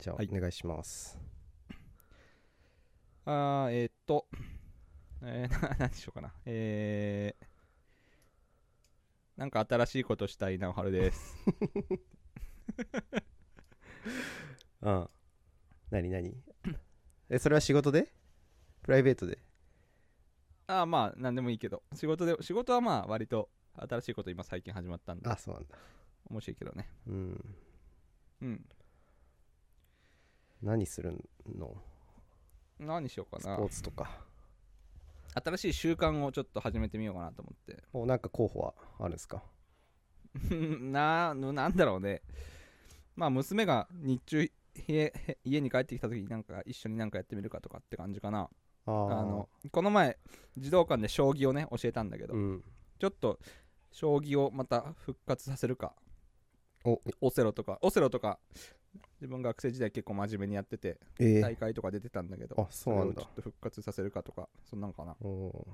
じゃあ、はいお願いします。あーえーっと、えー、な 何しようかな。えー、なんか新しいことしたいなおはるです。うん何何えそれは仕事で？プライベートで？あーまあ、なんでもいいけど、仕事で、仕事はまあ、割と新しいこと今最近始まったんで、あそうなんだ。面白いけどね。うん。うん。何するの？何しようかスポーな。ツとか新しい習慣をちょっと始めてみようかなと思って。おなんか候補はあるんですか？な、なんだろうね。まあ、娘が日中、家家に帰ってきた時になんか一緒になんかやってみるかとかって感じかな。あのこの前児童館で将棋をね教えたんだけど、うんちょっと将棋をまた復活させるかおオセロとかオセロとか自分学生時代結構真面目にやっててえー、大会とか出てたんだけどあそうなんだ。れをちょっと復活させるかとかそんなんかな。お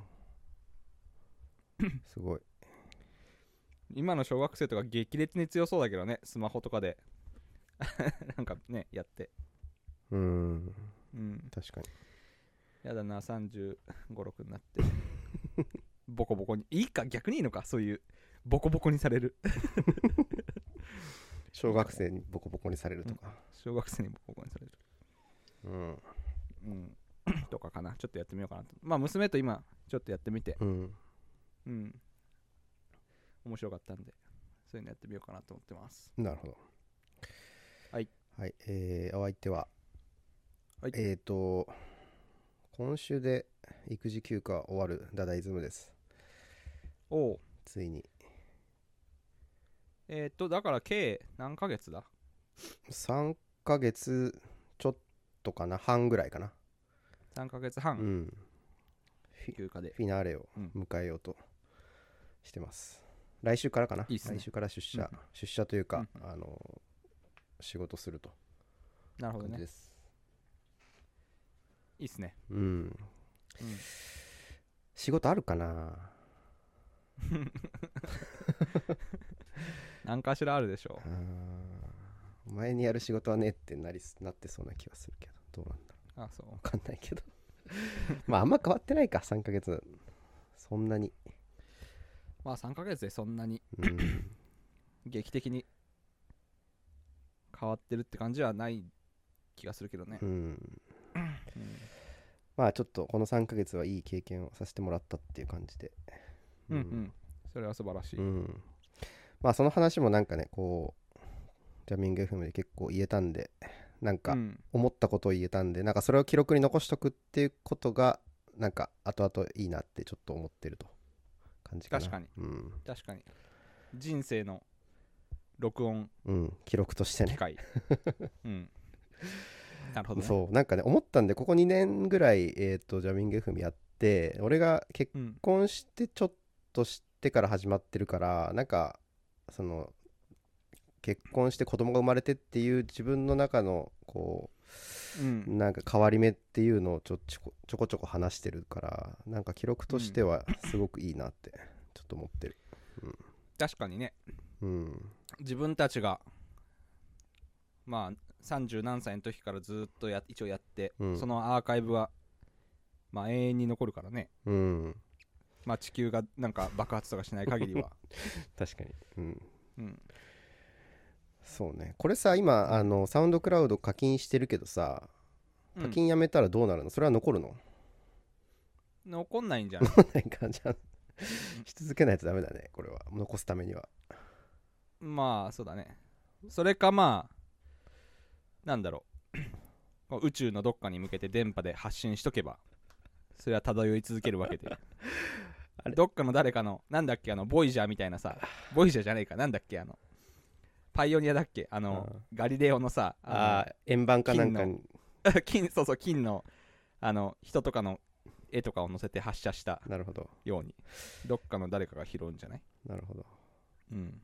ー。すごい。今の小学生とか激烈に強そうだけどねスマホとかで。なんかねやって。うん。うん。確かに。やだな3 5 6になって。ボコボコに。いいか逆にいいのかそういうボコボコにされる 小学生にボコボコにされるとか。小学生にボコボコにされる。うん。うん、とかかな。ちょっとやってみようかなと。まあ娘と今ちょっとやってみて。うん。うん。面白かったんでそういうのやってみようかなと思ってます。なるほど。はい。はい。えー、お相手は、はい。えっ、と今週で育児休暇終わるダダイズムです。おおついにえー、っとだから計何ヶ月だ？3ヶ月ちょっとかな半ぐらいかな。3ヶ月う半ん休暇で。フィナーレをうん。迎えようとしてます、来週からかな？いいね。来週から出社、うん。出社というか、うん。あの仕事すると。なるほどね。いいっすね。うん。うん。仕事あるかな？何かしらあるでしょあー前にやる仕事はねってなりすなってそうな気がするけどどうなんだろう。あそう。う分かんないけど。まああんま変わってないか3ヶ月そんなに。まあ3ヶ月でそんなにうん。劇的に変わってるって感じはない気がするけどね。う、ん。うん。まあちょっとこの3ヶ月はいい経験をさせてもらったっていう感じで。うん。うん。それは素晴らしい、うんまあその話もなんかねこうジャミング FM で結構言えたんでなんかうん。思ったことを言えたんでなんかそれを記録に残しとくっていうことがなんか後々いいなってちょっと思ってると感じかな。確かに。うん、確かに。人生の録音。うん、記録としてね。うん。なるほどね。そう。なんかね思ったんでここ2年ぐらい、えー、とジャミング FM やって俺が結うん。婚してちょっとしてから始まってるからなんかその結婚して子供が生まれてっていう自分の中のこうん。うなんか変わり目っていうのをちょちょこちょこちょこ話してるからなんか記録としてはすごくいいなってちょっと思ってる。確かにね。うん。自分たちがまあ30何歳の時からずっとや一応やって、うんそのアーカイブはまあ永遠に残るからねうんまあ地球がなんか爆発とかしない限りは。確かに。うん。うん。そうね。これさ今あのサウンドクラウド課金してるけどさうん。課金やめたらどうなるの？それは残るの？残んないんじゃないなんかじゃあし続けないとダメだねこれは。残すためには。まあそうだね。それかまあなんだろう宇宙のどっかに向けて電波で発信しとけばそれは漂い続けるわけで どっかの誰かのなんだっけあのボイジャーみたいなさボイジャーじゃないかなんだっけあのパイオニアだっけあのガリレオのさああ円盤かなんかに。の。金そうそう金のあの人とかの絵とかを載せて発射したなるほど。ようにどっかの誰かが拾うんじゃない？なるほど。うん。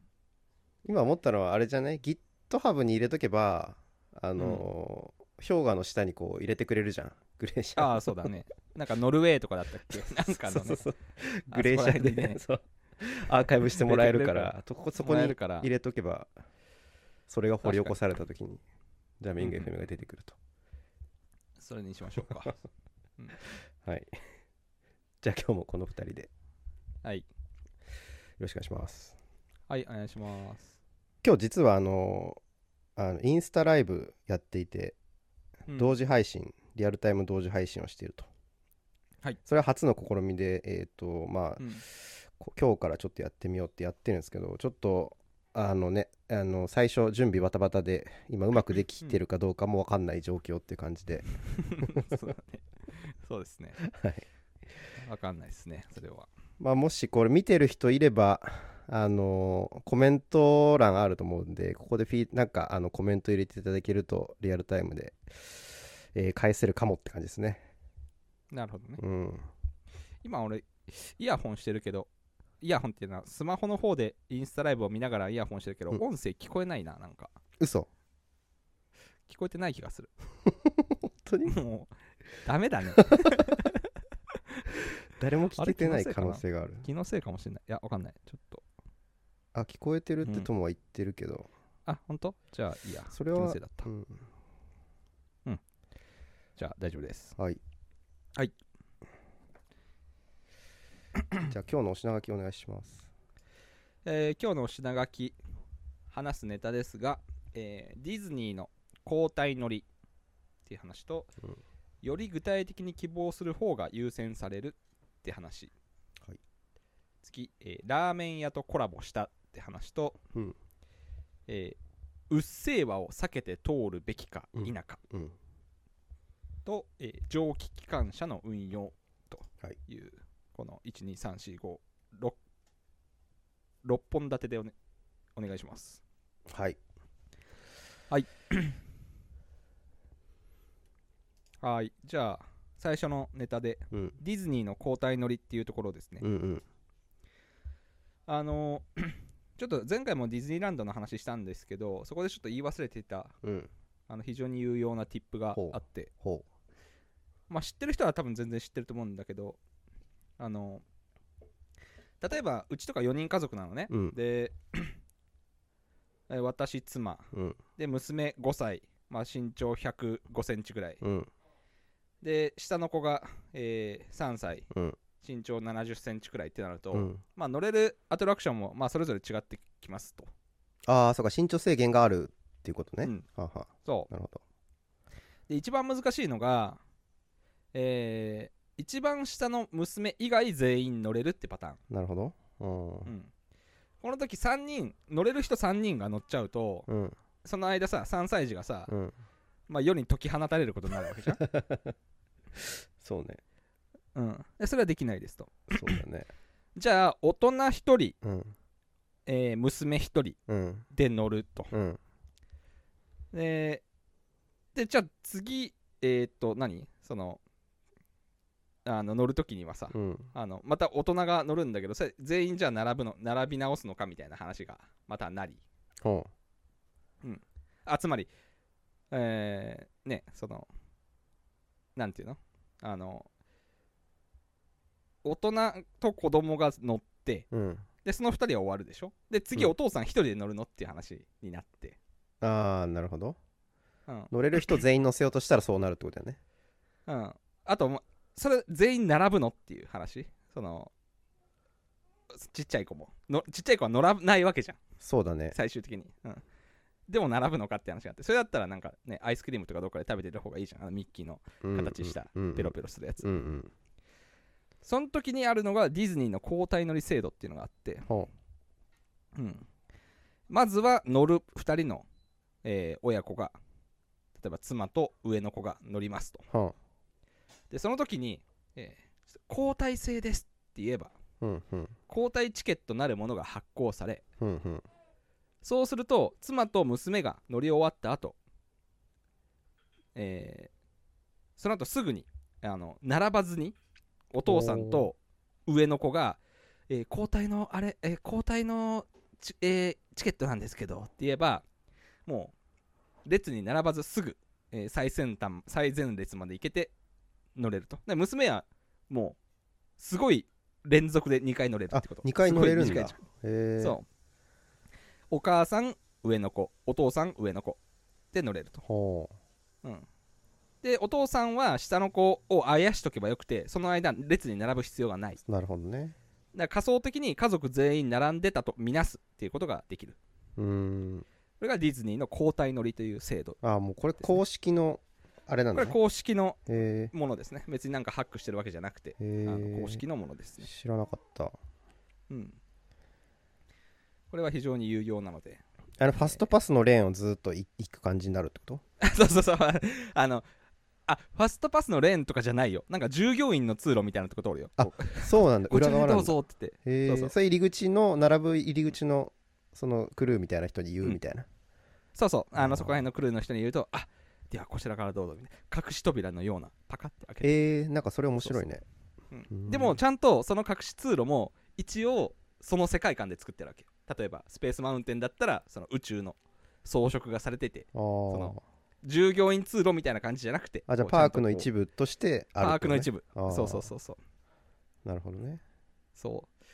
今思ったのはあれじゃない？GitHub に入れとけばあのー氷河の下にこう入れてくれるじゃん。グレーシャー。ああそうだね。なんかノルウェーとかだったっけ？なんかのね。そうそうそう。あグレーシャーでそう。アーカイブしてもらえるから とこそこに入れとけばそれが掘り起こされた時にジャミングうんうん。FM が出てくると、それにしましょうか。はい。じゃあ今日もこの2人で。よはい。ろしくお願いします。はいお願いします、今日実はあのあのインスタライブやっていてうん同時配信、リアルタイム同時配信をしていると。はい。それは初の試みでえっ、とまあうん。こ今日からちょっとやってみようってやってるんですけどちょっとあのねあの最初準備バタバタで今うまくできてるかどうかも分かんない状況っていう感じで、そうだね。そうですね。はい。わかんないですねそれは。まあ、もしこれ見てる人いればあのコメント欄あると思うんでここでフィーなんかあのコメント入れていただけるとリアルタイムで、えー返せるかもって感じですね。なるほどね。うん。今俺イヤホンしてるけどイヤホンっていうのはスマホの方でインスタライブを見ながらイヤホンしてるけど、うん。音声聞こえないななんか。嘘。聞こえてない気がする。本当に？もうダメだね。誰も聞けてない可能性がある。気のせいかもしれない。いやわかんない。ちょっとあ聞こえてるってうん。ともは言ってるけど、あ本当？じゃあいいや。それは気のせいだった、うん、じゃあ大丈夫です。はい。はい。じゃあ今日のお品書きお願いします。えー今日のお品書き話すネタですが、えーディズニーの交代乗りっていう話と、うん。より具体的に希望する方が優先されるって話、はい。次、えーラーメン屋とコラボしたって話と、うん。えーうっせぇわを避けて通るべきか否か、うん。と、えー蒸気機関車の運用とはい。いう、この12345 6, 6本立てでお,、ね、お願いします。はい。はい。じゃあ最初のネタでうん。ディズニーの交代乗りっていうところですね、うんうん。あのちょっと前回もディズニーランドの話したんですけどそこでちょっと言い忘れていたうん。あの非常に有用なティップがあって。ほまあ知ってる人は多分全然知ってると思うんだけどあの例えばうちとか4人家族なのね、うん。でえ 私妻。うん。で娘5歳、まあ、身長105センチぐらい。うん。で下の子が、えー3歳。うん身長70センチくらいってなると、うん。まあ、乗れるアトラクションも、まあ、それぞれ違ってきますと。ああそうか身長制限があるっていうことね、うん。ははそなるほど。うで一番難しいのが、えー一番下の娘以外全員乗れるってパターン、なるほど。うん。うん。この時3人乗れる人3人が乗っちゃうとうん。その間さ3歳児がさ、うん。まあ、世に解き放たれることになるわけじゃん、そうねうん、でそれはできないですと。そうだね。じゃあ大人1人、うん。えー娘1人うん。で乗ると。うん。ででじゃあ次えーっと何？そのあの乗るときにはさ、うん。あのまた大人が乗るんだけどそれ全員じゃあ並ぶの並び直すのかみたいな話がまたなり。ほあつまりえー、ねそのなんていうの？あの大人と子供が乗ってううん。でその2人は終わるでしょ？で次うん。お父さん1人で乗るのっていう話になって、ああなるほど。うん。乗れる人全員乗せようとしたらそうなるってことだよね。うん、あとまそれ全員並ぶのっていう話？そのちっちゃい子も。のちっちゃい子は乗らないわけじゃん。そうだね。最終的に、うん、でも並ぶのかって話があって。それだったらなんかねアイスクリームとかどっかで食べてる方がいいじゃん。あのミッキーの形したうん。ペロペロするやつ、うんうんその時にあるのがディズニーの交代乗り制度っていうのがあって、ほう。ん、まずは乗る2人の、えー親子が例えば妻と上の子が乗りますと。う。ほでその時に、えー交代制ですって言えばううんうん。交代チケットなるものが発行されうんうん。そうすると妻と娘が乗り終わった後、えーその後すぐにあの並ばずにお父さんと上の子が、えー交代のあれ、えー交代のチ,、えーチケットなんですけどって言えばもう列に並ばずすぐ、えー最先端最前列まで行けて乗れると。で娘はもうすごい連続で2回乗れるあってこと。2回乗れるんだ。そう。お母さん上の子。お父さん上の子。で乗れると、ほうん、でお父さんは下の子をあやしとけばよくてその間列に並ぶ必要がない。なるほどね。ら仮想的に家族全員並んでたとみなすっていうことができる。うーん。これがディズニーの交代乗りという制度。あもうこれ公式のあれなんこれだね公式のへものですね。別になんかハックしてるわけじゃなくてあのえ公式のものですね。知らなかった。うん。これは非常に有用なので。あのファストパスのレーンをずっとい行く感じになるってこと？そうそうそう。あのあファストパスのレーンとかじゃないよ。なんか従業員の通路みたいなとこ通るよ。あそうなんだ。裏側なんだ。ぞって言って。へえそうそう。それ入り口の並ぶ入り口のそのクルーみたいな人に言うみたいな、そうそう。あのそこら辺のクルーの人に言うとあではこちらからどうぞ。みたいな。隠し扉のようなパカって開けて、えー、なんかそれ面白いね。うん。うん。でもちゃんとその隠し通路も一応その世界観で作ってるわけよ。例えばスペースマウンテンだったらその宇宙の装飾がされててあのー従業員通路みたいな感じじゃなくてあじゃあパークの一部としてうあるパークの一部。そうそうそう。そうなるほどね。そう。っ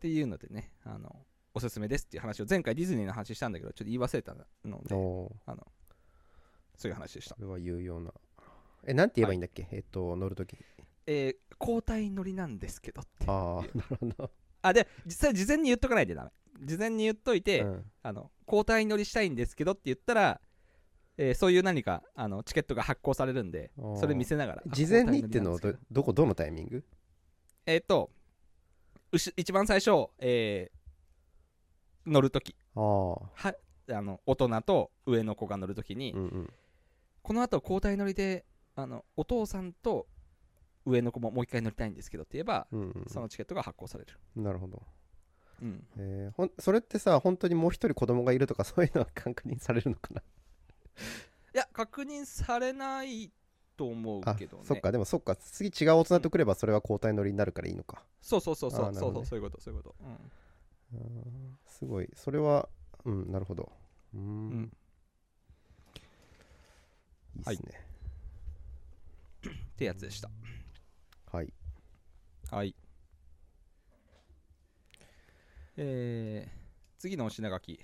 ていうのでねあのおすすめですっていう話を前回ディズニーの話したんだけどちょっと言い忘れたのでおー。そういう話でした。これは有用な。えなんて言えばいいんだっけ、えっと乗るとき。えー交代乗りなんですけどってああなるほど、あで実際事前に言っとかないでダメ。事前に言っといて、うん。あの交代乗りしたいんですけどって言ったら、えーそういう何かあのチケットが発行されるんであー。それ見せながらあ事前にってのは交代乗りなんですけど。こどのタイミング？えっ、とうし一番最初、えー乗るときああはあの大人と上の子が乗るときに、うんうん。この後交代乗りであのお父さんと上の子ももう一回乗りたいんですけどって言えば、うんうん。そのチケットが発行される、なるほど、うん、えーほんそれってさ本当にもう一人子供がいるとかそういうのは 確認されるのかな？いや確認されないと思うあけどね。そっか。でもそっか。次違う大人とくればそれは交代乗りになるからいいのか。そうそうそうそう。あーなるほどね。そうそうそういうことそういうこと、うん。すごい。それはうんなるほど。うーん。うん。いいっすね。ってやつでした。はい。はい。えー、次のお品書き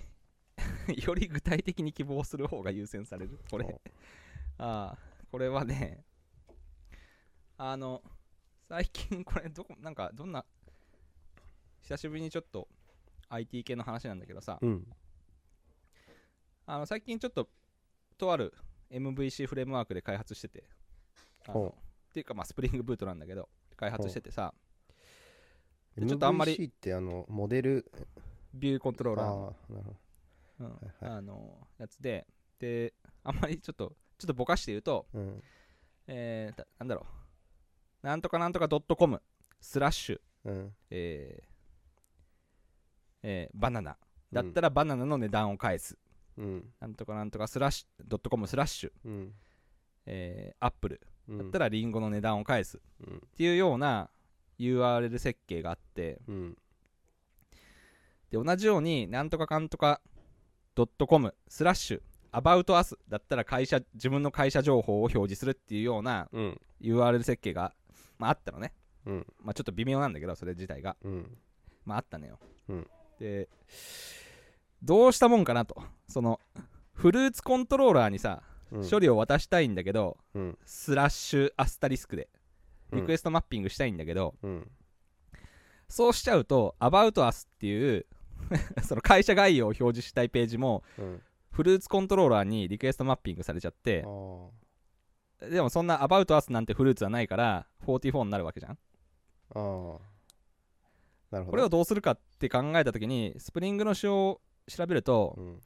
より具体的に希望する方が優先される。これ。おああこれはねあの最近これどこなんかどんな久しぶりにちょっと IT 系の話なんだけどさ。うん。あの最近ちょっととある MVC フレームワークで開発してて。っていうかまあスプリングブートなんだけど開発しててさ。ちょっとあんまり MVC ってあのモデル？ビューコントローラーうん。はいはい。あのやつでであんまりちょっとちょっとぼかして言うと、どうん。えーだなんだろう。なんとかなんとかドットコムスラッシュうん。えーえーバナナ。だったらバナナの値段を返す、うん。なんとかなんとかスラッシュドットコムスラッシュ、うん。えーアップル。うん。だったらリンゴの値段を返す。っうん。ていうような URL 設計があって。うん。で同じようになんとかかんとかドットコムスラッシュアバウトアスだったら会社自分の会社情報を表示するっていうようなうん。URL 設計が、まあ、あったのね、うん。まあ、ちょっと微妙なんだけどそれ自体が。うん。まああったのよ、うん。でどうしたもんかなと。そのフルーツコントローラーにさ、うん。処理を渡したいんだけどうん。スラッシュアスタリスクでうん。リクエストマッピングしたいんだけど、うん。そうしちゃうと About Us っていう その会社概要を表示したいページもうん。フルーツコントローラーにリクエストマッピングされちゃってでもそんな About Us なんてフルーツはないから44になるわけじゃん。ああなるほど。これをどうするかって考えた時にスプリングの仕様を調べると、うん。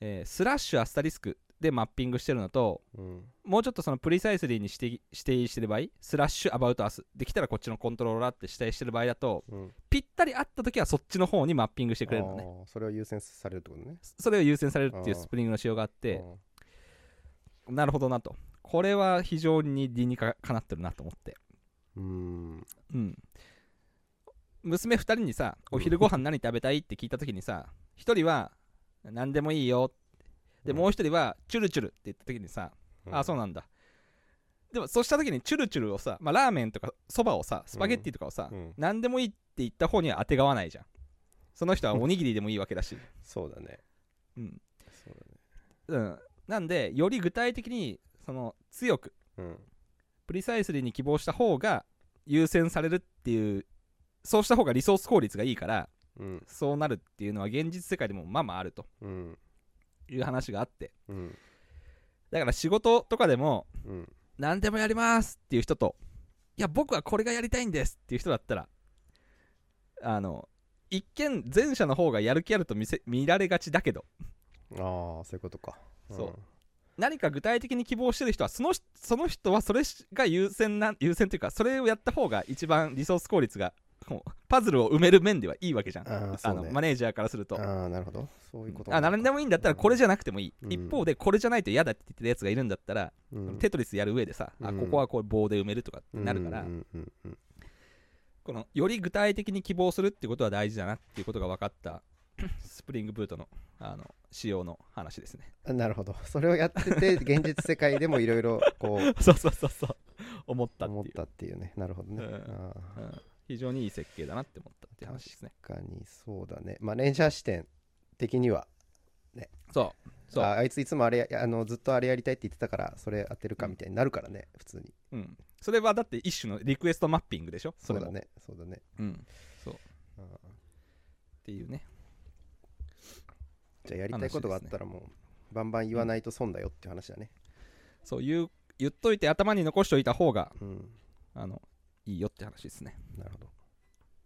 えースラッシュアスタリスクでマッピングしてるのとうん。もうちょっとその precisely に指定指定してる場合スラッシュ about us で来たらこっちのコントローラーって指定してる場合だとうん。ぴったり合った時はそっちの方にマッピングしてくれるのね。それを優先されるってことね。それを優先されるっていうスプリングの仕様があってあなるほどなと。これは非常に理にかかなってるなと思って。ーうん。うん。娘2人にさお昼ご飯何食べたいって聞いた時にさ1人は何でもいいよでもう1人はチュルチュルって言った時にさあそうなんだ。でもそうした時にチュルチュルをさ、まあ、ラーメンとかそばをさスパゲッティとかをさ、うん。何でもいいって言った方には当てがわないじゃん。その人は おにぎりでもいいわけだし、そうだね。うん、そうだね。うん、なんでより具体的にその強くうん。プリサイスリーに希望した方が優先されるっていうそうした方がリソース効率がいいからうん。そうなるっていうのは現実世界でもまあまああると。うんいう話があって。うん。だから仕事とかでもうん。何でもやりますっていう人といや僕はこれがやりたいんですっていう人だったらあの一見前者の方がやる気あると見せ見られがちだけど。ああそういうことか。そう。何か具体的に希望してる人はそのその人はそれが優先な優先というかそれをやった方が一番リソース効率がこうパズルを埋める面ではいいわけじゃん。ああのマネージャーからすると。ああなるほど。そういうことあ何でもいいんだったらこれじゃなくてもいい、うん。一方でこれじゃないと嫌だって言ってるやつがいるんだったら、うん。テトリスやる上でさ、あうん。ここはこう棒で埋めるとかってなるから、このより具体的に希望するってことは大事だなっていうことが分かった スプリングブートのあの仕様の話ですね。うんなるほど。それをやってて現実世界でもいろいろこう そうそうそうそう。思ったっていう。思ったっていうね。なるほどね、うん。うん非常にいい設計だなって思ったって話ですね。確かにそうだね。マネージャー視点的にはそうそう。ああいついつもあれやあのずっとあれやりたいって言ってたからそれ当てるかみたいになるからね、普通に。うん、それはだって一種のリクエストマッピングでしょ？そそうだねそうだね。うん、そう。っああていうね。じゃあやりたいことがあったらもう、バンバン言わないと損だよっていう話だね。そう言う言っといて頭に残しておいた方がうん。あのいいよって話ですね。なるほど。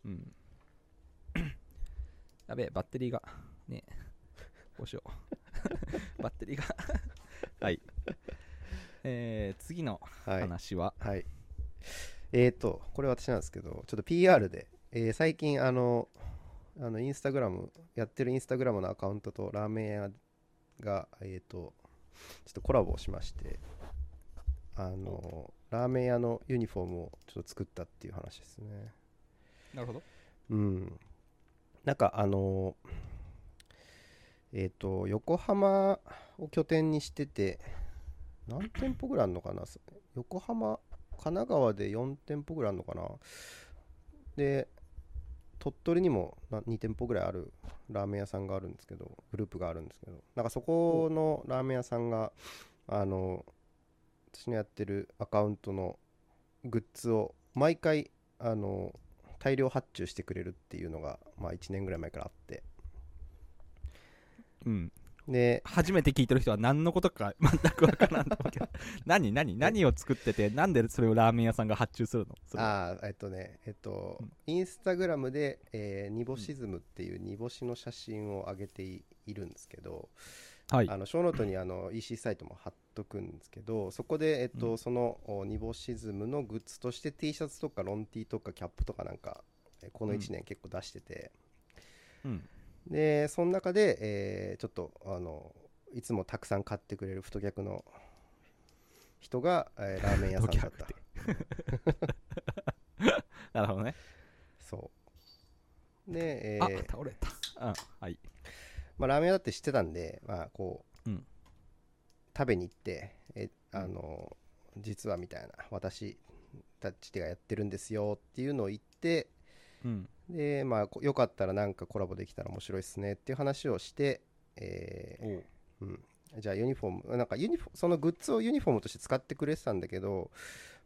うん。やべえバッテリーがねえどうしよう。バッテリーが。はい。えー、次のはい。話は、はい。えーと、これ私なんですけど、ちょっと PR で、えー最近、あの、あのインスタグラム、やってるインスタグラムのアカウントとラーメン屋が、えーと、ちょっとコラボをしまして、あの、ラーメン屋のユニフォームをちょっと作ったっていう話ですね。なるほどうん。なんか、あの、えっ、と、横浜を拠点にしてて、何店舗ぐらいあるのかな？横浜、神奈川で4店舗ぐらいあるのかな？で、鳥取にもな2店舗ぐらいあるラーメン屋さんがあるんですけど、グループがあるんですけど、なんかそこのラーメン屋さんが、あの、私のやってるアカウントのグッズを毎回、あの、大量発注してくれるっていうのが、まあ、1年ぐらい前からあって。うん。で初めて聞いてる人は何のことか全くわからんと思うけど。何何何を作っててなんでそれをラーメン屋さんが発注するの？ああえっとねえっと、うんインスタグラムで、えー、煮干しズムっていう煮干しの写真を上げていいるんですけど、はい。あのショーノートにあの EC サイトも貼っとくんですけどそこで、えっとうん。そのお煮干しズムのグッズとして T シャツとかロン T とかキャップとかなんかえーこのうん。1年結構出してて、うん。でその中で、えーちょっとあのいつもたくさん買ってくれる太客の人が、えーラーメン屋さんだった。太 なるほどね。そう。で、えあー倒れた。うん。はい。まあ、ラーメン屋だって知ってたんで、まあ、こう、うん食べに行ってえあの実はみたいな私たちがやってるんですよっていうのを言ってうん。でまあこよかったらなんかコラボできたら面白いっすねっていう話をして、えーう。ん、じゃあユニフォームなんかユニフォそのグッズをユニフォームとして使ってくれてたんだけど、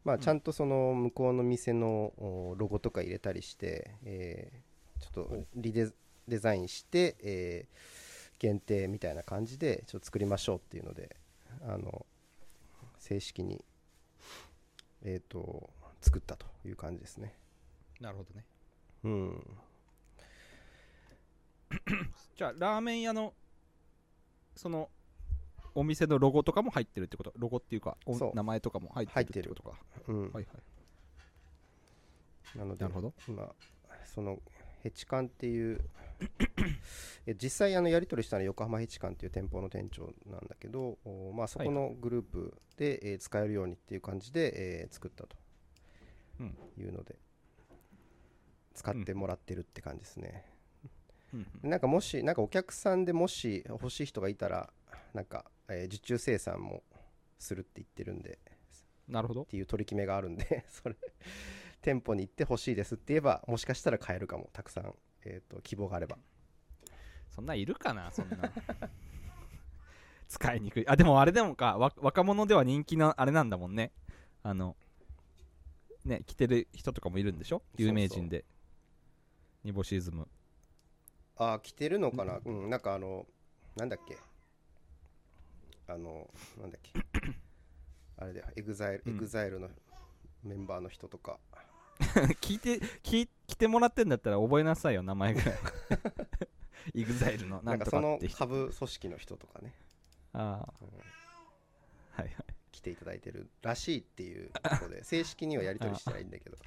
まあ、うん。ちゃんとその向こうの店のおロゴとか入れたりして、えーちょっとリデデザインして、えー限定みたいな感じでちょっと作りましょうっていうのであの正式に、えー、と作ったという感じですね。なるほどね。うん、じゃあラーメン屋のそのお店のロゴとかも入ってるってこと？ロゴっていうかお名前とかも入ってるってことか。うんはいはい。なのでなるほど。今そのヘチカンっていうえ実際あのやり取りしたのは横浜ヘチカンっていう店舗の店長なんだけど、おまあ、そこのグループで、えー使えるようにっていう感じで、えー作ったとうん。いうので、使ってもらってるって感じですね、うん。なんかもしなんかお客さんでもし欲しい人がいたらなんか、えー受注生産もするって言ってるんでなるほど。っていう取り決めがあるんで それ店舗に行ってほしいですって言えばもしかしたら買えるかも。たくさん、えー、と希望があれば。そんなんいるかなそんな。使いにくい。あでもあれでもかわ若者では人気なあれなんだもんね。あのね着てる人とかもいるんでしょ？有名人で。ニボシズム。ああ着てるのかな？うんなんかあのなんだっけ？あのなんだっけ？あれだよ。エグザイル、うん。エグザイルのメンバーの人とか 聞いて聞来てもらってんだったら覚えなさいよ名前ぐらい。イグザイルのなんかそのとかって人。下部組織の人とかね。ああ。うん。はいはい。来ていただいてるらしいっていうところで 正式にはやり取りしてないんだけど。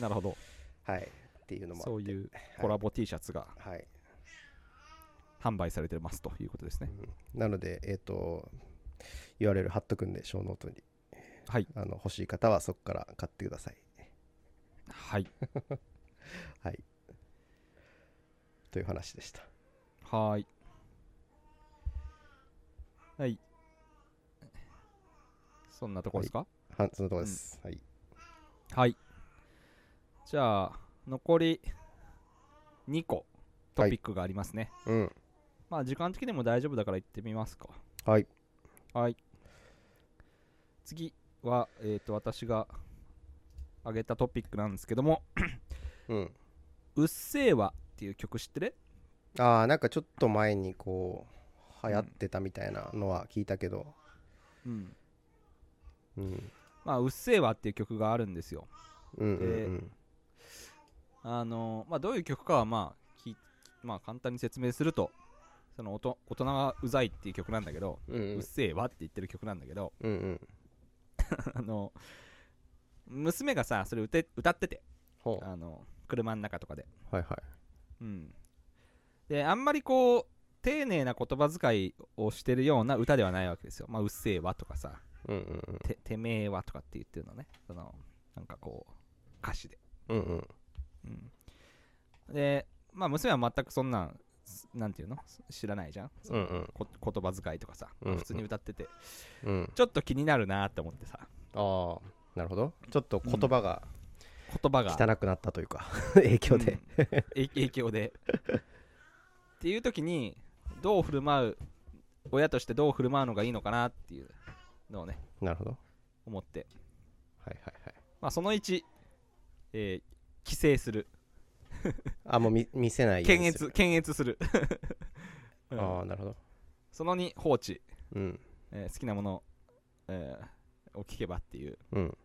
なるほど。はい。っていうのもそういうコラボ T シャツがはい、販売されてますということですね。うん。なのでえっ、と URL 貼っとくんで小ノートにはい。あの欲しい方はそこから買ってくださいはい。はい。という話でした。はーい。はい。そんなとこですか？はそのところです、はい。はい、じゃあ残り2個トピックがありますね、うん。まあ時間的にも大丈夫だから行ってみますか。はい。はい。次はえっ、と私が挙げたトピックなんですけどもうん「うっせぇわ」っていう曲知ってる？ああなんかちょっと前にこう流行ってたみたいなのは聞いたけど。うん。うん。まあ「うっせぇわ」っていう曲があるんですよ。うんうんあのまあどういう曲かはまあきまあ簡単に説明するとそのおと大人がうざいっていう曲なんだけど、うんううんっせぇわって言ってる曲なんだけどうんうん。あの娘がさそれ歌歌ってて。ほう。あの車の中とかで。はいはい。うん。であんまりこう丁寧な言葉遣いをしてるような歌ではないわけですよ。まあうっせぇわとかさ。うんうんててめえはとかって言ってるのね。そのなんかこう歌詞で。うんうん。うん。でまあ娘は全くそんなんすなんていうの？知らないじゃん、うんうん。こ言葉遣いとかさ、うんうん。普通に歌ってて。うん。ちょっと気になるなって思ってさ。ああなるほど。ちょっと言葉が言葉が。汚くなったというか影響で。うん。影影響で。っていう時にどう振る舞う親としてどう振る舞うのがいいのかなっていうのをねなるほど。思って、はいはいはい。まあ、その1、えー規制する。あもう見見せない検閲検閲する、うん。ああなるほど。その2放置、うん。えー好きなもの、えーを聞けばっていう。うん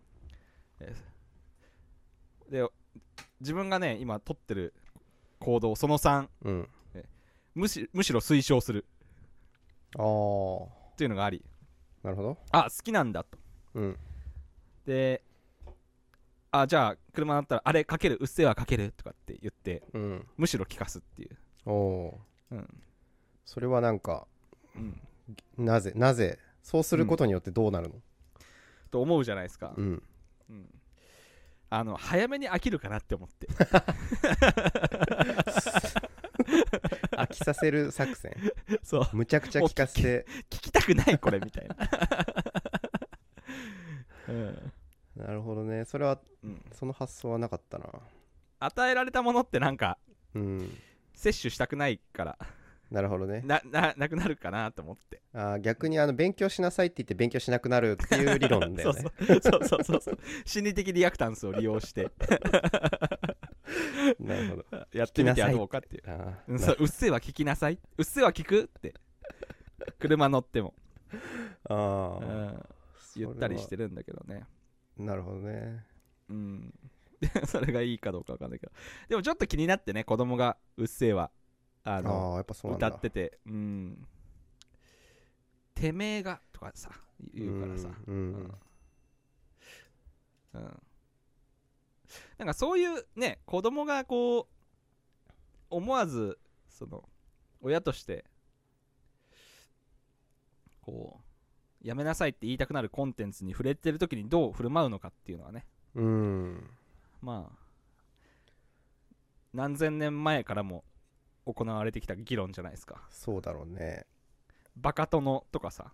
で自分がね今取ってる行動その3うん。むしむしろ推奨する。ああっていうのがあり。なるほど。あ好きなんだと。うん。であじゃあ車だったらあれかけるうっせぇわかけるとかって言ってうん。むしろ聞かすっていう。おうん、それはなんかうん、なぜなぜそうすることによってどうなるの？と思うじゃないですか、うんうん。あの早めに飽きるかなって思って。飽きさせる作戦。そう。むちゃくちゃ聞かせ。て聞きたくないこれみたいな、うん。なるほどね。それはうん、その発想はなかったな。与えられたものってなんかうん。摂取したくないからなるほどね。なななくなるかなと思って。あー逆にあの勉強しなさいって言って勉強しなくなるっていう理論だよね。そうそうそうそう 心理的リアクタンスを利用して。なるほど。やってみてはどうかっていう。うんそううっせぇわ聞きなさい。うっせぇわ聞くって。車乗っても、あうーん、言ったりしてるんだけどね。なるほどね。うん。それがいいかどうかわかんないけど。でもちょっと気になってね子供がうっせぇわああのあーやっぱそうなんだ。歌ってて。うん。てめえがとかさ言うからさ。うん。うん。うん。なんかそういうね子供がこう思わずその親としてこうやめなさいって言いたくなるコンテンツに触れてる時にどう振る舞うのかっていうのはね。うん。まあ何千年前からも行われてきた議論じゃないですか。そうだろうね。バカ殿とかさ。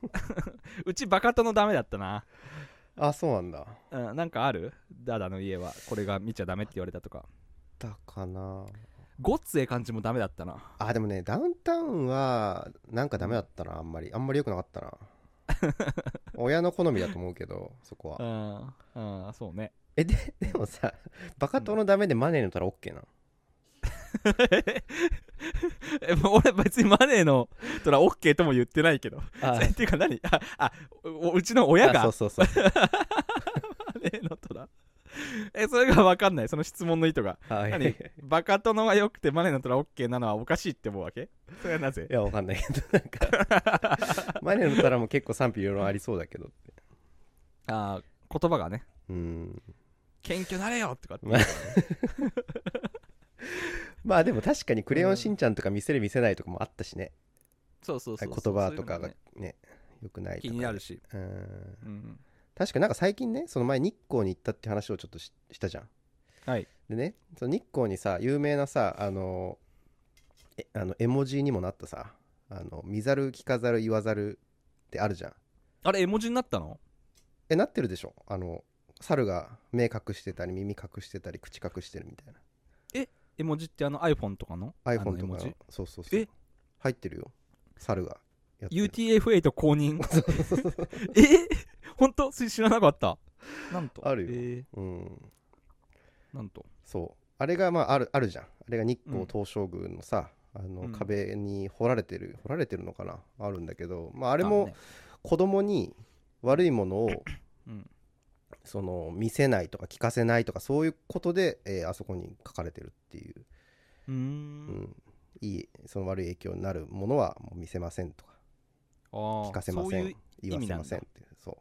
うちバカ殿ダメだったな、あそうなんだ。うん、なんかある？ダダの家は。これが見ちゃダメって言われたとか。だかな。ごっつええ感じもダメだったな。あでもねダウンタウンはなんかダメだったなあんまり。あんまり良くなかったな。親の好みだと思うけどそこは。うんうんそうね。えででもさバカ党のダメでマネーのたら OK なの？えもう俺別にマネーのトラ OK とも言ってないけど。あっていうか何？ああおうちの親が？あそうそうそう。マネーのトラえそれが分かんない。その質問の意図が。はい何？バカ殿が良くてマネーのトラ OK なのはおかしいって思うわけ？それはなぜ？いやわかんないけどなんか。マネーのたらも結構賛否両論ありそうだけどって。あー言葉がね。うん。謙虚なれよとかって。まあ まあでも確かに「クレヨンしんちゃん」とか見せる見せないとかもあったしね。そうそうそう言葉とかがね。ねよくないとか。気になるし、うん。うん、確かなんか最近ねその前日光に行ったって話をちょっとししたじゃん。はい。でねその日光にさ有名なさあのえあの絵文字にもなったさあの見ざる聞かざる言わざるってあるじゃん。あれ絵文字になったの？えなってるでしょ。あの猿が目隠してたり耳隠してたり口隠してるみたいな絵文字ってあの iPhone とかの？iPhone あのとか。のそうそうそう。え？入ってるよ。猿がやってる。UTF-8 公認え？本当？知らなかった。なんと？あるよ。えー。うん。なんと？そう。あれがまああるあるじゃん。あれが日光うん。東照宮のさ、あのうん。壁に彫られてる彫られてるのかな？あるんだけど。まあああれもね。子供に悪いものをうんその見せないとか聞かせないとかそういうことで、えーあそこに書かれてるっていう、うん。ん、いいその悪い影響になるものはもう見せませんとか。聞かせません。言わせませんってそ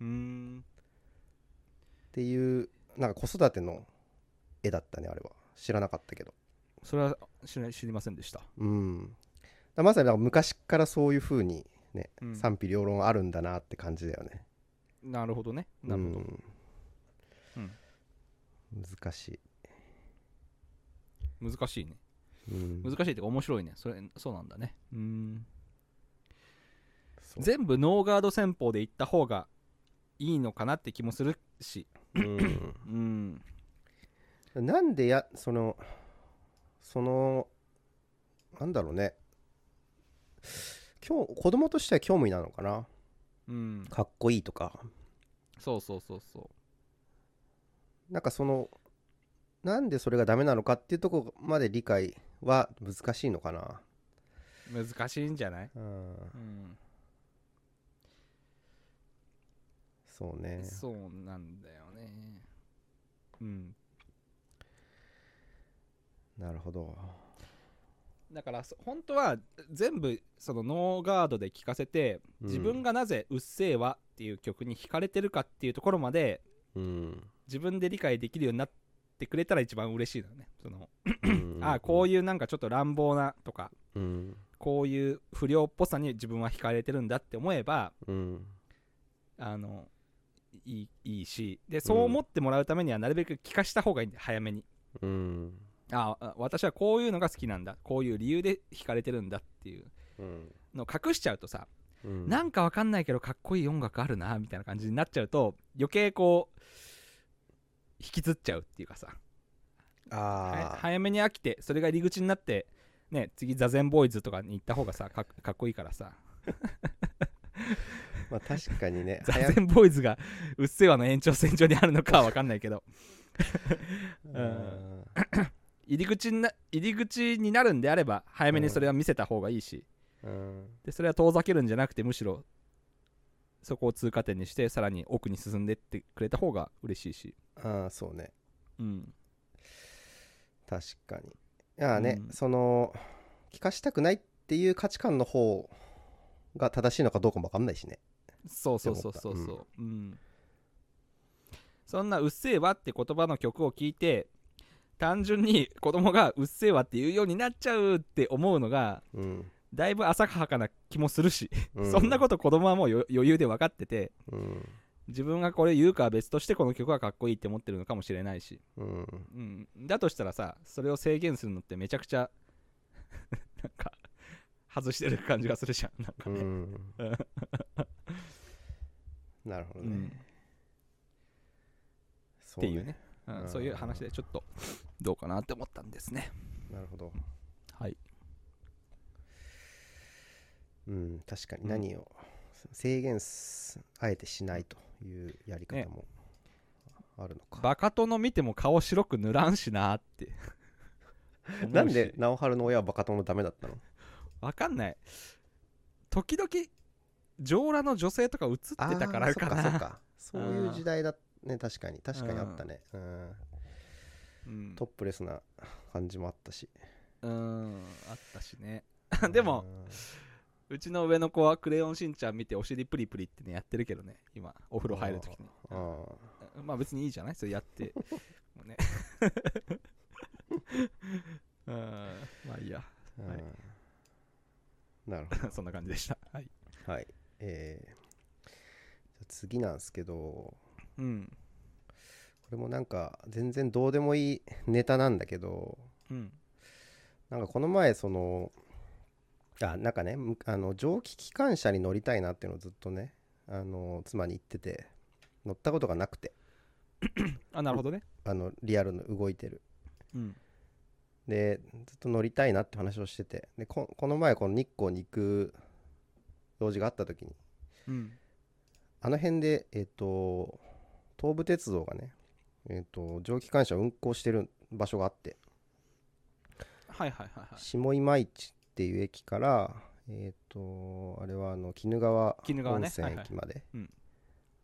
う。うーん。っていうなんか子育ての絵だったねあれは。知らなかったけど。それは知り知りませんでした、うん。まさに昔からそういう風にね、うん。賛否両論あるんだなって感じだよねなるほどね。なるほど、うん。うん。難しい、難しいね。うん。難しいっていうか面白いね。それそうなんだね。うーん全部ノーガード戦法で行った方がいいのかなって気もするし。うん。うん。なんでやそのそのなんだろうね。今日子供としては興味なのかな？うん。かっこいいとか。そうそうそうそなんかそのなんでそれがダメなのかっていうとこまで理解は難しいのかな。う難しいんじゃない、うん。うん、そうね。そうなんだよね。うん。なるほどだからそ本当は全部そのノーガードで聴かせてうん。自分がなぜ「うっせぇわ」っていう曲に惹かれてるかっていうところまでうん。自分で理解できるようになってくれたら一番嬉しいのよね。そのうん。あこういうなんかちょっと乱暴なとかうん。こういう不良っぽさに自分は惹かれてるんだって思えばうん。あのいいいいしでそう思ってもらうためにはなるべく聞かした方がいいんだよ早めに。うんああ私はこういうのが好きなんだ。こういう理由で惹かれてるんだっていう。うんのを隠しちゃうとさうん。なんかわかんないけどかっこいい音楽あるなみたいな感じになっちゃうと余計こう引きずっちゃうっていうかさ。早めに飽きてそれが入り口になってね次ザゼンボーイズとかに行った方がさかっこいいからさ。まあ確かにね ザ早ゼンボーイズがうっせぇわの延長線上にあるのかはわかんないけど。うん入り口にな入り口になるんであれば早めにそれは見せた方がいいし、うん。でそれは遠ざけるんじゃなくてむしろそこを通過点にしてさらに奥に進んでってくれた方が嬉しいし。ああそうね。うん。確かに。いやね、うん。その聞かしたくないっていう価値観の方が正しいのかどうかも分かんないしね。そうそうそうそうそう。うん、そんな「うっせぇわ」って言葉の曲を聞いて単純に子供が「うっせぇわ」って言うようになっちゃうって思うのがうん、だいぶ浅はかな気もするし、うそんなこと子供はもうよ余裕で分かっててうん。自分がこれ言うかは別としてこの曲はかっこいいって思ってるのかもしれないし、うん。うん、だとしたらさそれを制限するのってめちゃくちゃ なんか外してる感じがするじゃん。なんかね、うん。なるほどね、うん。そっていうね、そういう話でちょっとどうかなって思ったんですね。なるほど。はい。うん確かにうん。何を制限すあえてしないというやり方もあるのか、バカ殿見ても顔白く塗らんしなーって。なんで直春の親はバカ友ダメだったの？わかんない。時々上裸の女性とか映ってたからかな。そっかそっかそういう時代だね確かに確かにあったね。うん。うん。トップレスな感じもあったし。うん。あったしね。でもうちの上の子はクレヨンしんちゃん見てお尻プリプリってねやってるけどね。今お風呂入るときに。あまあ別にいいじゃない？それやって。もうね。うん。まあいいや。あ、はい。うんなるほそんな感じでした。はい。どはい。えー、じゃあ次なんですけどこうん。れもなんか全然どうでもいいネタなんだけどうん。なんかこの前そのあなんかねむあの蒸気機関車に乗りたいなっていうのをずっとねあの妻に言ってて乗ったことがなくて。あなるほどね。あのリアルの動いてる。うん。でずっと乗りたいなって話をしてて。でここの前この日光に行く用事があった時にうん。あの辺でえっ、と東武鉄道がねえっ、と蒸気機関車を運行してる場所があって。はいはいはいはい。下今市っていう駅からえっ、とあれはあの鬼怒川鬼怒川温泉ねはいはい。駅まで、うん。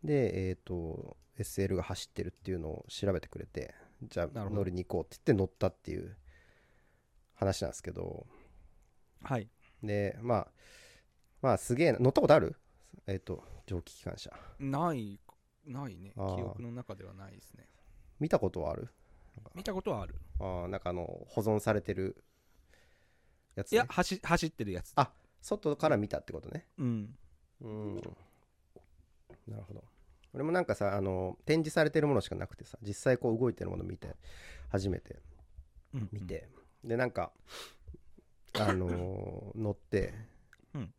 でえっ、と SL が走ってるっていうのを調べてくれてじゃあ乗りに行こうって言って乗ったっていう話なんですけど。はい。でまあまあすげえな乗ったことある？えっ、と蒸気機関車。ないないね。記あー。憶の中ではないですね。見たことはある？見たことはある。あーなんかあの保存されてるやつ、ね、いや走走ってるやつ。あ外から見たってことね。うん。うん。なるほど。俺もなんかさあの展示されてるものしかなくてさ実際こう動いてるもの見て初めてうん。見て、でなんかあのー乗って、うん。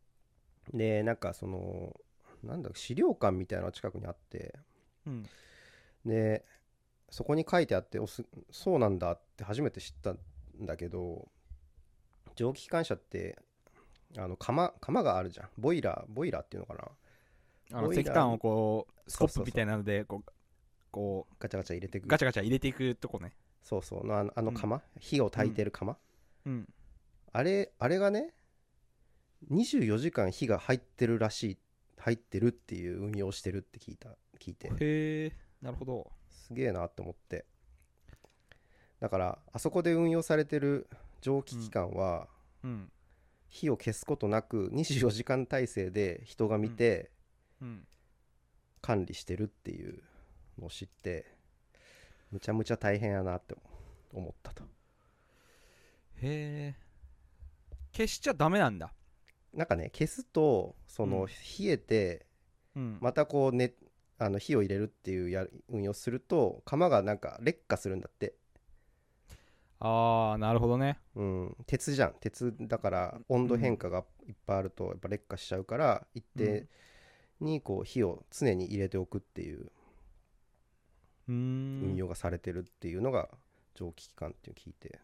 でなんかそのなんだ資料館みたいなのが近くにあってうん。でそこに書いてあっておすそうなんだって初めて知ったんだけど蒸気機関車ってあの釜釜があるじゃん。ボイラーボイラーっていうのかな。あの石炭をこうスコップみたいなのでこうこガチャガチャ入れてく。うガチャガチャ入れていくとこね。そうそう。のあのあの釜、火を焚いてる釜、うん。あれあれがね24時間火が入ってるらしい入ってるっていう運用してるって聞いた聞いて。へえなるほど。すげえなって思って。だからあそこで運用されてる蒸気機関は、うん。火を消すことなく24時間体制で人が見てうん。管理してるっていうのを知ってむちゃむちゃ大変やなって思ったと。へえ。消しちゃダメなんだなんかね消すとそのうん。冷えてうん。またこうねあの火を入れるっていうや運用すると釜がなんか劣化するんだって。ああなるほどね。うん、鉄じゃん。鉄だから温度変化がいっぱいあるとやっぱ劣化しちゃうから一定にこう火を常に入れておくっていう運用がされてるっていうのが蒸気機関っていう聞いて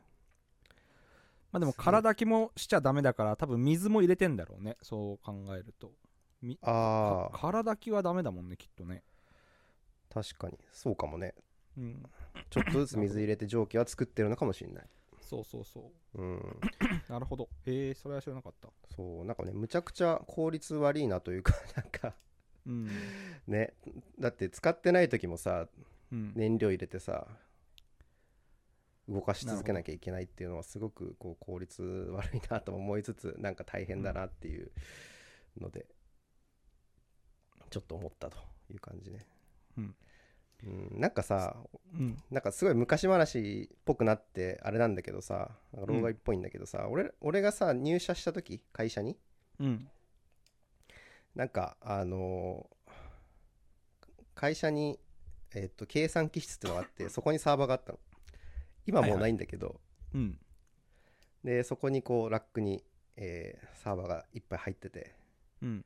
まあでも空炊きもしちゃダメだから多分水も入れてんだろうね。そう考えると。みああか空炊きはダメだもんねきっとね。確かに。そうかもね。うん。ちょっとずつ水入れて蒸気は作ってるのかもしれない。そうそうそう。うん。なるほど。へえそれは知らなかった。そう。なんかねむちゃくちゃ効率悪いなというか なんかうん。ね。だって使ってない時もさうん。燃料入れてさ動かし続けなきゃいけないっていうのはすごくこう効率悪いなと思いつつなんか大変だなっていうのでちょっと思ったという感じね。うん。うん。なんかさうん。なんかすごい昔話っぽくなってあれなんだけどさ老害っぽいんだけどさ、俺俺がさ入社した時会社に？うん。なんかあのー会社に、えっと計算機室っていうのがあってそこにサーバーがあったの今もうないんだけど、うん。でそこにこうラックに、えーサーバーがいっぱい入ってて。うん。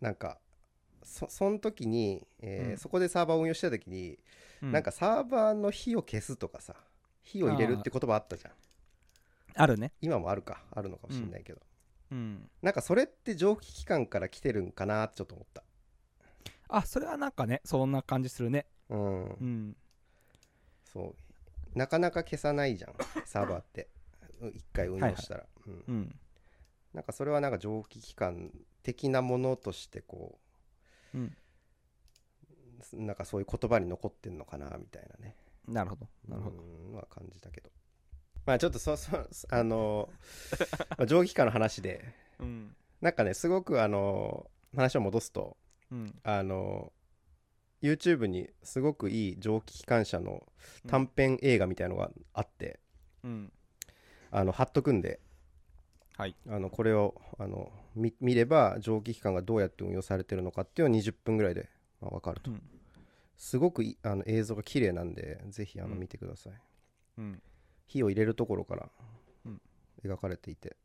なんかそその時に、えーうん。そこでサーバーを運用してた時に、うん。なんかサーバーの火を消すとかさ火を入れるって言葉あったじゃん。あるね。今もあるか。あるのかもしれないけど、うん。なんかそれって蒸気機関から来てるんかなってちょっと思った。あそれはなんかねそんな感じするね。うん。うん。そうなかなか消さないじゃん サーバーって。う一回運用したら、うん。うん。なんかそれはなんか蒸気機関的なものとしてこうん。うなんかそういう言葉に残ってんのかなみたいなね。なるほどなるほど。うんは感じたけど。まあちょっとそうそう あのまあ蒸気機関の話で。うん。なんかねすごくあの話を戻すとうん。あの YouTube にすごくいい蒸気機関車の短編映画みたいのがあって、うん。あの貼っとくんではい。あのこれをあの見見れば蒸気機関がどうやって運用されてるのかっていうのは20分ぐらいで、まあ、分かると。うん。すごくいあの映像が綺麗なんでぜひあのうん。見てください、うん。火を入れるところからうん。描かれていて。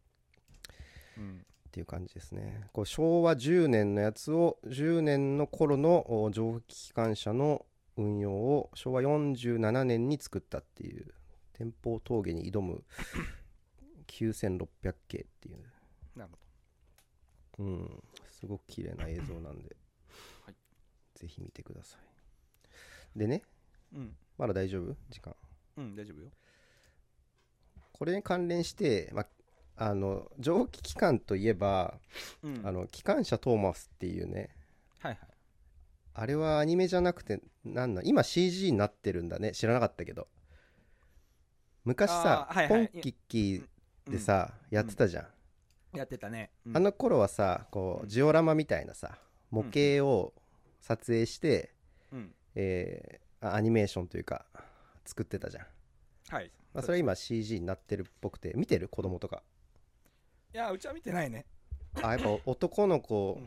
うんっていう感じですね。こう昭和10年のやつを10年の頃のお蒸気機関車の運用を昭和47年に作ったっていう天保峠に挑む9600系っていう。なるほうん。すごく綺麗な映像なんで、はい。ぜひ見てください。でねどうん。まだ大丈夫？時間。うん大丈夫よ。これに関連して、まあ、あの蒸気機関といえば、うん。あの機関車トーマスっていうね。はいはい。あれはアニメじゃなくてなんだ今 CG になってるんだね。知らなかったけど。昔さ、はいはい。ポンキッキーでさ、やってたじゃん、やってたね。あの頃はさこううん。ジオラマみたいなさ模型を撮影して、うん。えーあアニメーションというか作ってたじゃん、はい。まあ、それは今 CG になってるっぽくて見てる？子供とかいやうちは見てないね。あやっぱ男の子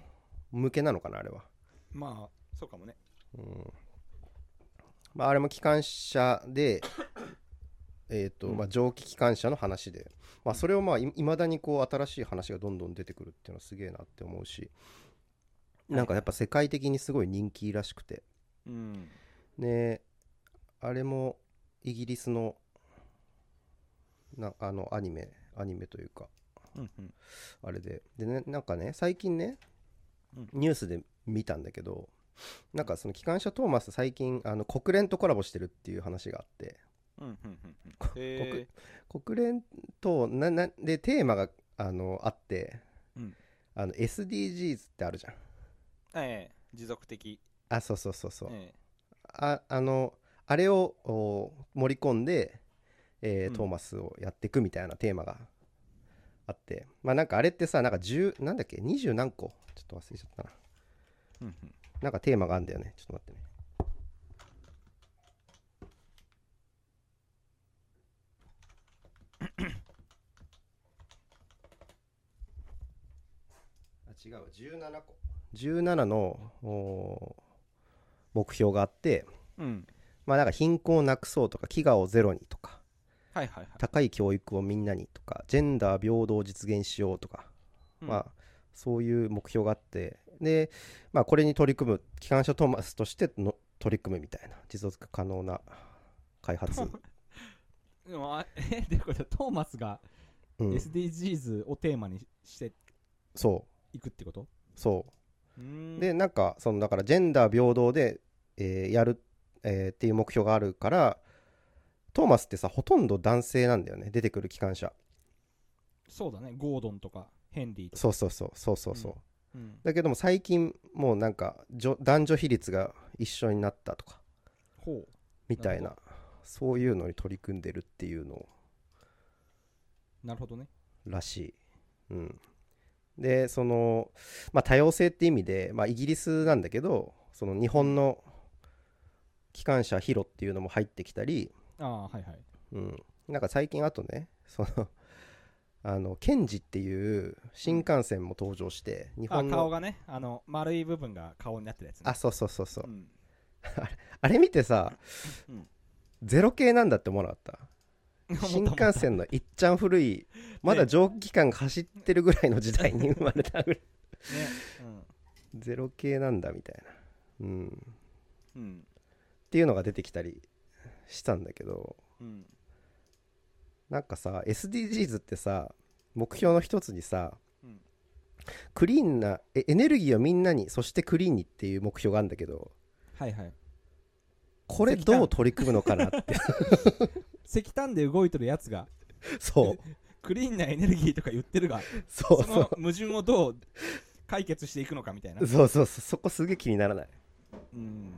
向けなのかなあれは。まあそうかもね。うん。まあ、あれも機関車で、えーとうんまあ、蒸気機関車の話で、まあ、それをまあいいまだにこう新しい話がどんどん出てくるっていうのはすげえなって思うし。なんかやっぱ世界的にすごい人気らしくて。うん。であれもイギリスのなあのアニメアニメというかうんうん。あれで。でねなんかね最近ねうん。ニュースで見たんだけどなんかその機関車トーマス最近あの国連とコラボしてるっていう話があって。うんうんうん国連とななでテーマがあのあって、うん。あの SDGs ってあるじゃん。ええ持続的。あそうそうそうそう、えああのあれをお盛り込んで、えーうん。トーマスをやっていくみたいなテーマがあって。まあなんかあれってさなんか10なんだっけ？20何個？ちょっと忘れちゃったな。えうんうんなんかテーマがあるんだよね。ちょっと待ってね。あ違う17個。17のお目標があって。うん。まあなんか貧困をなくそうとか飢餓をゼロにとかはいはいはい。高い教育をみんなにとかジェンダー平等を実現しようとか、うん。まあそういう目標があってで、まあ、これに取り組む機関車トーマスとしての取り組むみたいな持続可能な開発、でもあ えでこれトーマスがうん、SDGs をテーマにしてそう。いくってこと？そう。うーん。でなんかそのだからジェンダー平等で、えーやる、えーっていう目標があるからトーマスってさほとんど男性なんだよね。出てくる機関車。そうだね。ゴードンとかヘンリーとか。そうそうそうそうそうそう、うん。だけども最近もうなんかじょ男女比率が一緒になったとかほみたいなそういうのに取り組んでるっていうのうなるほどね。らしい。うん、でその、まあ、多様性って意味で、まあ、イギリスなんだけどその日本の機関車ヒロっていうのも入ってきたり、ああはいはい。うん、なんか最近あとねその あのケンジっていう新幹線も登場して日あ本の顔がねあの丸い部分が顔になってるやつね。あそうそうそうそう。うん。あれ見てさ、うん。ゼロ系なんだって思わなかった？新幹線のいっちゃん古いまだ蒸気機関が走ってるぐらいの時代に 生まれたぐらい。ね。ゼロ系なんだみたいな、うん、っうん。うんていうのが出てきたりしたんだけどうん。なんかさ SDGs ってさ目標の一つにさ、うん。クリーンなえエネルギーをみんなにそしてクリーンにっていう目標があるんだけどはいはい。これどう取り組むのかなって。石炭。で動いてるやつが。そう。クリーンなエネルギーとか言ってるがそうその矛盾をどう解決していくのかみたいな。そうそうそうそう。そこすげえ気にならない、うん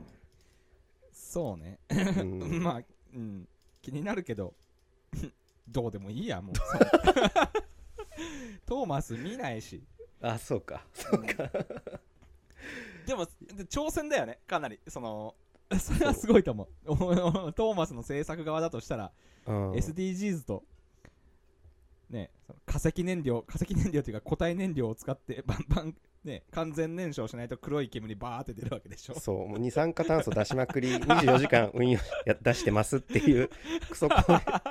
そうね。うん。まあ、うん、気になるけど どうでもいいやもう。トーマス見ないし。あそうか。そうか。でもで挑戦だよね。かなり。そのそれはすごいと思う。おトーマスの制作側だとしたら、うん。SDGs とね化石燃料化石燃料というか固体燃料を使ってバンバンね完全燃焼しないと黒い煙バーって出るわけでしょ。そうもう二酸化炭素出しまくり24時間運用や出してますっていうクソ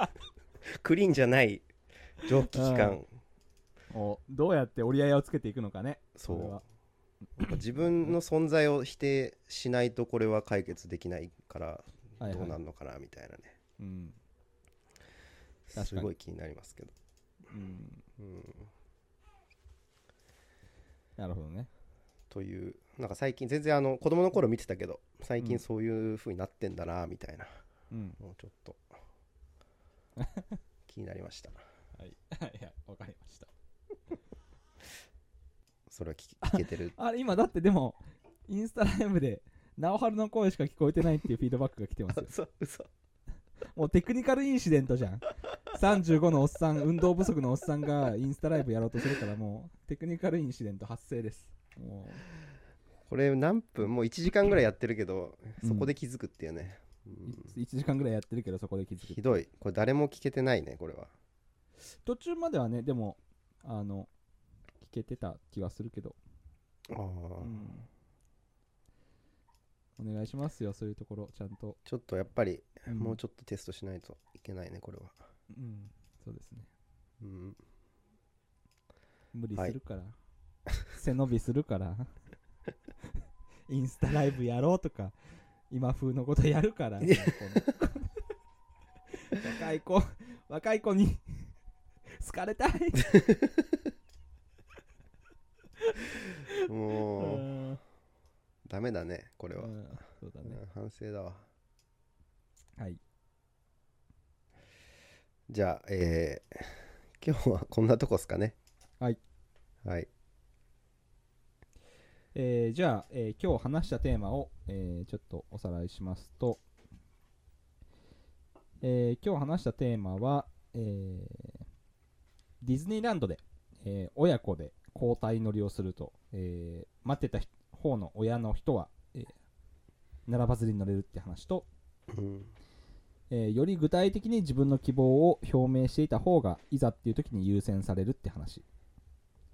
クリーンじゃない蒸気機関。をどうやって折り合いをつけていくのかねそう。自分の存在を否定しないとこれは解決できないからはいはい。どうなんのかなみたいなね。うん。確かに。すごい気になりますけど、うん。うん、なるほどね。というなんか最近全然あの子供の頃見てたけど最うん。近そういう風になってんだなみたいな。うん。もうちょっと 気になりました。はい。は いはいわかりました。それは聞聞けてる。あれ今だってでもインスタライブで直春の声しか聞こえてないっていうフィードバックが来てますよ。嘘嘘もうテクニカルインシデントじゃん。35のおっさん運動不足のおっさんがインスタライブやろうとするからもうテクニカルインシデント発生です。もこれ何分？もう1時間ぐらいやってるけどうんそこで気づくっていうね、ううんん1時間ぐらいやってるけどそこで気づくひどい。これ誰も聞けてないねこれは。途中まではねでもあの聞けてた気がするけど、ああ、うんお願いしますよそういうところちゃんと、ちょっとやっぱりうん。もうちょっとテストしないといけないねこれは、うんそうですね。うん、無理するから、背伸びするから。インスタライブやろうとか今風のことやるから。いや若い子若い子に好かれたい。もう。うんダメだねこれは、うんそうだね。うん反省だわ。はい。じゃあえー今日はこんなとこっすかね。はい。はい。えーじゃあ、えー今日話したテーマを、えーちょっとおさらいしますと、えー今日話したテーマは、えーディズニーランドで、えー親子で交代乗りをすると、えー待ってた人方の親の人は、えー並ばずに乗れるって話と、うん。えーより具体的に自分の希望を表明していた方がいざっていう時に優先されるって話。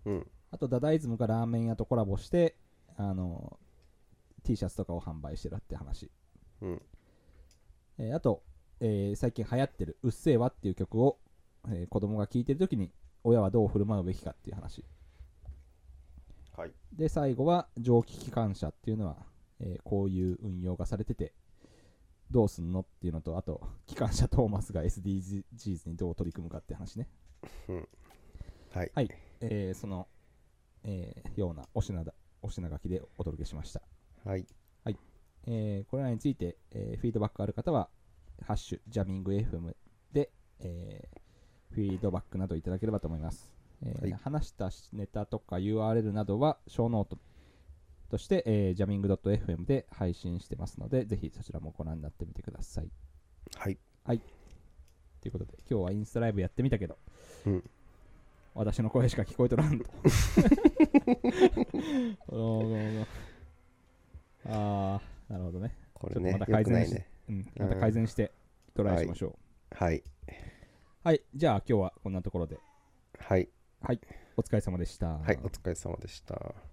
うん。あとダダイズムがラーメン屋とコラボしてあの T シャツとかを販売してるって話、うん。えーあと、えー最近流行ってる「うっせぇわ」っていう曲を、えー子供が聴いてる時に親はどう振る舞うべきかっていう話はい。で最後は蒸気機関車っていうのは、えーこういう運用がされててどうすんのっていうのとあと機関車トーマスが SDGs にどう取り組むかって話ね。はい。はい。えーその、えーようなお品だお品書きでお届けしました、はい。えーこれらについて、えーフィードバックある方は「ハッシュジャミング FM で」えーフィードバックなどいただければと思います、えーはい話したネタとか URL などはショーノートとして、えー、jamming.fm で配信してますのでぜひそちらもご覧になってみてください。はい。ということで今日はインスタライブやってみたけど、うん。私の声しか聞こえとらんと。ああなるほどね、これねちょっとまたよ改善しくないね。うん、また改善してトライしましょう、はい。はい、じゃあ今日はこんなところではい。お疲れ様でした。はいお疲れ様でした。